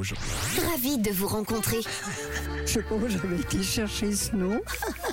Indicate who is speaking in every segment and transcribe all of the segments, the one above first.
Speaker 1: Ravi de vous rencontrer.
Speaker 2: Je sais pas où j'avais été chercher ce nom.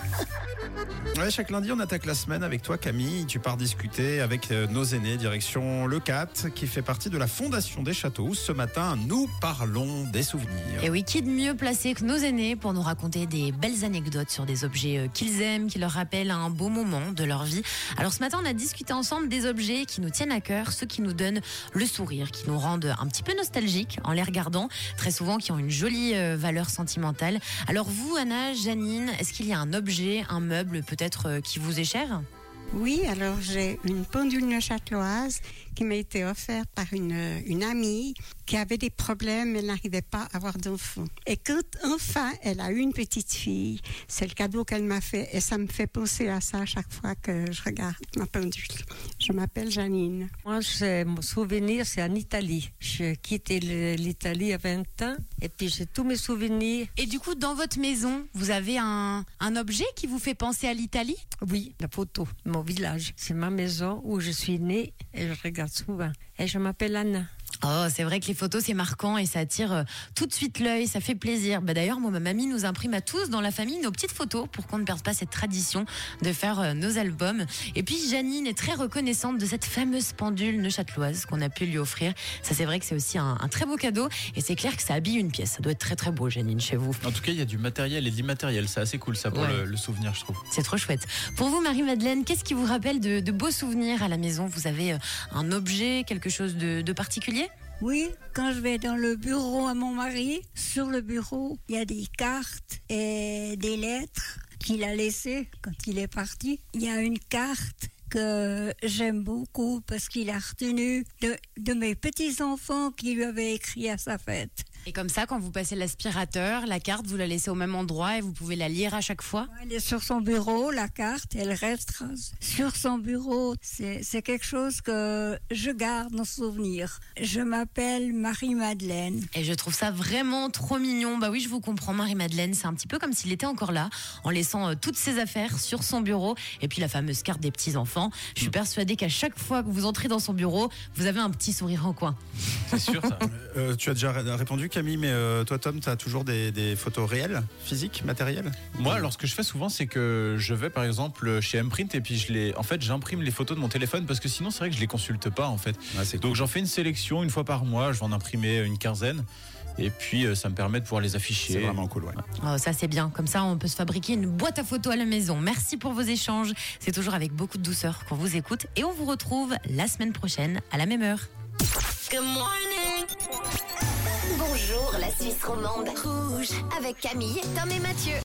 Speaker 3: Chaque lundi, on attaque la semaine avec toi, Camille. Tu pars discuter avec euh, nos aînés, direction Le 4, qui fait partie de la Fondation des Châteaux. Ce matin, nous parlons des souvenirs.
Speaker 4: Et oui, qui de mieux placé que nos aînés pour nous raconter des belles anecdotes sur des objets euh, qu'ils aiment, qui leur rappellent un beau moment de leur vie. Alors ce matin, on a discuté ensemble des objets qui nous tiennent à cœur, ceux qui nous donnent le sourire, qui nous rendent un petit peu nostalgiques en les regardant, très souvent qui ont une jolie euh, valeur sentimentale. Alors vous, Anna, Janine, est-ce qu'il y a un objet, un meuble peut-être euh, qui vous est cher
Speaker 2: Oui, alors j'ai une pendule neuchâteloise qui m'a été offerte par une, euh, une amie qui avait des problèmes, elle n'arrivait pas à avoir d'enfant. Et quand enfin elle a eu une petite fille, c'est le cadeau qu'elle m'a fait et ça me fait penser à ça à chaque fois que je regarde ma pendule. Je m'appelle Janine.
Speaker 5: Moi, mon souvenir, c'est en Italie. J'ai quitté l'Italie à 20 ans et puis j'ai tous mes souvenirs.
Speaker 4: Et du coup, dans votre maison, vous avez un, un objet qui vous fait penser à l'Italie?
Speaker 5: Oui, la photo, mon village. C'est ma maison où je suis née et je regarde souvent. Et je m'appelle Anna.
Speaker 4: Oh, c'est vrai que les photos, c'est marquant et ça attire euh, tout de suite l'œil, ça fait plaisir. Bah, D'ailleurs, moi, ma mamie nous imprime à tous dans la famille nos petites photos pour qu'on ne perde pas cette tradition de faire euh, nos albums. Et puis, Janine est très reconnaissante de cette fameuse pendule neuchâteloise qu'on a pu lui offrir. Ça, c'est vrai que c'est aussi un, un très beau cadeau et c'est clair que ça habille une pièce. Ça doit être très très beau, Janine, chez vous.
Speaker 6: En tout cas, il y a du matériel et de l'immatériel. C'est assez cool ça pour
Speaker 4: Ouais.
Speaker 6: le, le souvenir, je trouve.
Speaker 4: C'est trop chouette. Pour vous, Marie-Madeleine, qu'est-ce qui vous rappelle de, de beaux souvenirs à la maison? Vous avez euh, un objet, quelque chose de, de particulier?
Speaker 7: Oui, quand je vais dans le bureau à mon mari, sur le bureau, il y a des cartes et des lettres qu'il a laissées quand il est parti. Il y a une carte que j'aime beaucoup parce qu'il a retenu de, de mes petits-enfants qui lui avaient écrit à sa fête.
Speaker 4: Et comme ça, quand vous passez l'aspirateur, la carte, vous la laissez au même endroit et vous pouvez la lire à chaque fois
Speaker 7: Elle est sur son bureau, la carte, elle reste sur son bureau. C'est quelque chose que je garde en souvenir. Je m'appelle Marie-Madeleine.
Speaker 4: Et je trouve ça vraiment trop mignon. Bah oui, je vous comprends, Marie-Madeleine. C'est un petit peu comme s'il était encore là, en laissant euh, toutes ses affaires sur son bureau. Et puis la fameuse carte des petits-enfants. Je suis persuadée qu'à chaque fois que vous entrez dans son bureau, vous avez un petit sourire en coin.
Speaker 6: C'est sûr ça.
Speaker 3: Euh, tu as déjà ré- répondu, Camille, mais euh, toi, Tom, tu as toujours des, des photos réelles, physiques, matérielles?
Speaker 6: Moi, alors ce que je fais souvent, c'est que je vais par exemple chez Imprint et puis je les, en fait, j'imprime les photos de mon téléphone parce que sinon, c'est vrai que je les consulte pas en fait.
Speaker 3: Ah, c'est
Speaker 6: Donc j'en fais une sélection une fois par mois. Je vais en imprimer une quinzaine et puis euh, ça me permet de pouvoir les
Speaker 3: C'est
Speaker 6: afficher.
Speaker 3: vraiment cool, ouais.
Speaker 4: Oh, ça c'est bien. Comme ça, on peut se fabriquer une boîte à photos à la maison. Merci pour vos échanges. C'est toujours avec beaucoup de douceur qu'on vous écoute. Et on vous retrouve la semaine prochaine à la même heure.
Speaker 1: Good morning. Suisse romande. Rouge avec Camille, Tom et Mathieu.